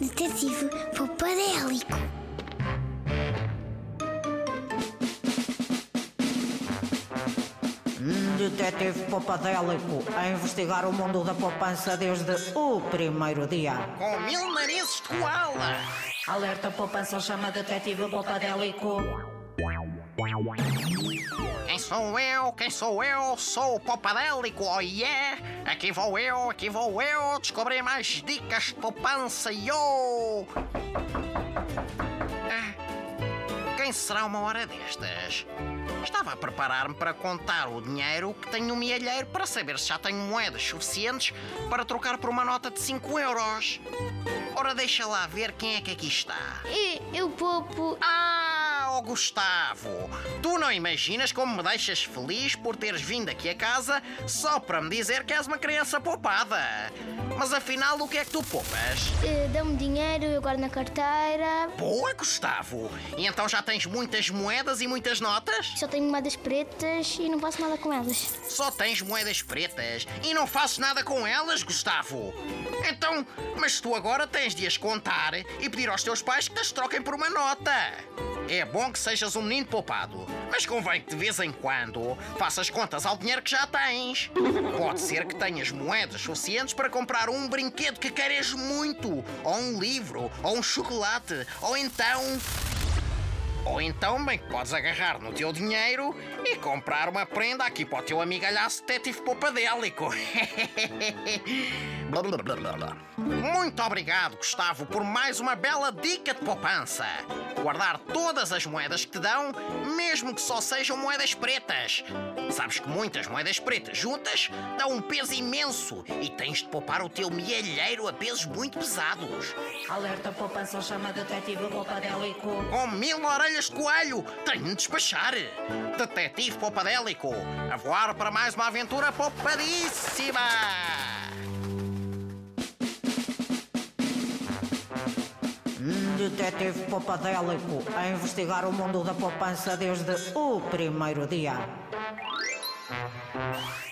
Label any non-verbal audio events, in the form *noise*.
Detetive Popadélico. Detetive Popadélico a investigar o mundo da poupança desde o primeiro dia. Com mil narizes de koala. Alerta poupança chama Detetive Popadélico. Quem sou eu? Quem sou eu? Sou o Popadélico, oh yeah! Aqui vou eu, aqui vou eu descobrir mais dicas de poupança, yo! Ah, quem será uma hora destas? Estava a preparar-me para contar o dinheiro que tenho no mielheiro para saber se já tenho moedas suficientes para trocar por uma nota de 5 euros. Ora, deixa lá ver quem é que aqui está. E eu poupo. Ah, oh Gustavo! Tu não imaginas como me deixas feliz por teres vindo aqui a casa só para me dizer que és uma criança poupada. Mas afinal, o que é que tu poupas? eh, Dá-me dinheiro, eu guardo na carteira. Boa, Gustavo! E então já tens muitas moedas e muitas notas? Só tenho moedas pretas e não faço nada com elas. Só tens moedas pretas e não fazes nada com elas, Gustavo. Então, mas tu agora tens de as contar e pedir aos teus pais que as troquem por uma nota. É bom que sejas um menino poupado, mas convém que de vez em quando faças contas ao dinheiro que já tens. Pode ser que tenhas moedas suficientes para comprar um brinquedo que queres muito, ou um livro, ou um chocolate, ou então. Ou então, bem que podes agarrar no teu dinheiro e comprar uma prenda aqui para o teu amigalhaço detetive poupadélico. *laughs* Muito obrigado, Gustavo, por mais uma bela dica de poupança. Guardar todas as moedas que te dão, mesmo que só sejam moedas pretas. Sabes que muitas moedas pretas juntas dão um peso imenso e tens de poupar o teu mielheiro a pesos muito pesados. Alerta poupança chama Detetive Popadélico. Com mil orelhas de coelho, tenho de despachar. Detetive Poupadélico, a voar para mais uma aventura poupadíssima! Detetive Popadélico a investigar o mundo da poupança desde o primeiro dia. Thank you.